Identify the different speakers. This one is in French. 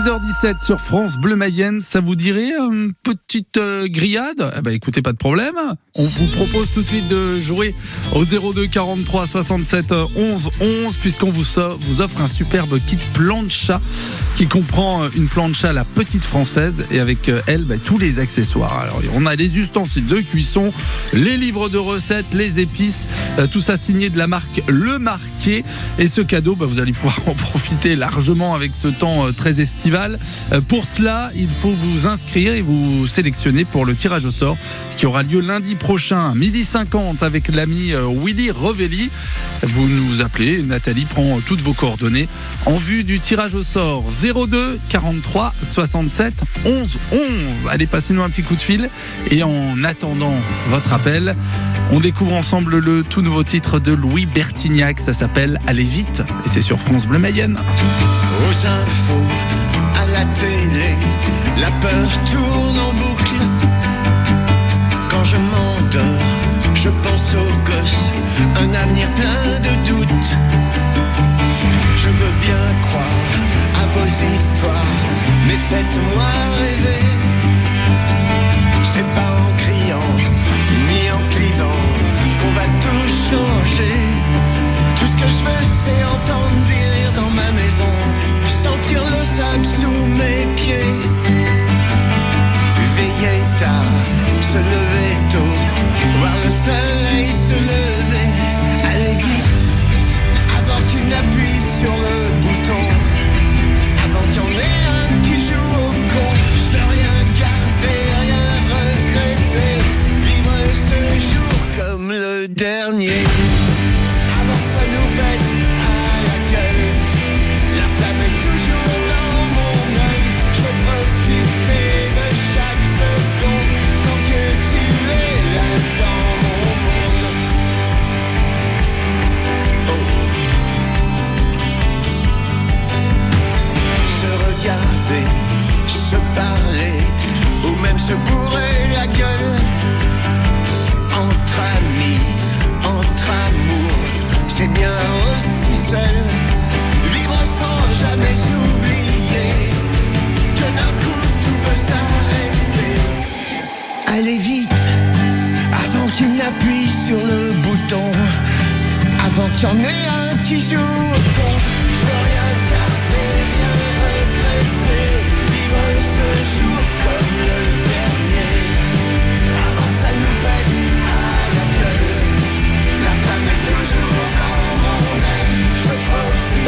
Speaker 1: 6h17 sur France Bleu Mayenne, ça vous dirait une petite euh, grillade? Eh ben écoutez, pas de problème. On vous propose tout de suite de jouer au 02 43 67 11 11 puisqu'on vous, vous offre un superbe kit plancha qui comprend euh, une plancha à la petite française et avec euh, elle bah, tous les accessoires. Alors on a les ustensiles de cuisson, les livres de recettes, les épices, tout ça signé de la marque Le Marqué et ce cadeau bah, vous allez pouvoir en profiter largement avec ce temps très estival. Euh, Pour cela, il faut vous inscrire et vous sélectionner pour le tirage au sort qui aura lieu lundi prochain, midi 50 avec l'ami euh, Willy Revelli. Vous nous appelez, Nathalie prend toutes vos coordonnées en vue du tirage au sort 02 43 67 11 11. Allez, passez-nous un petit coup de fil et en attendant votre appel, on découvre ensemble le tout nouveau titre de Louis Bertignac, ça s'appelle Allez vite et c'est sur France Bleu Mayenne.
Speaker 2: Peur tourne en boucle. Quand je m'endors, je pense aux gosses, un avenir plein de doutes. Je veux bien croire à vos histoires, mais faites-moi rêver. C'est pas se lever tôt, voir le soleil se lever. Aller vite, avant qu'il n'appuie sur le bouton. Avant qu'il y en ait un qui joue au con. Je veux rien garder, rien regretter. Vivre ce jour comme le dernier. se parler, ou même se bourrer la gueule. Entre amis, entre amour, c'est bien aussi seul. Vivre sans jamais s'oublier. que d'un coup tout peut s'arrêter. Allez vite, avant qu'il n'appuie sur le bouton, avant qu'il y en ait un qui joue au fond.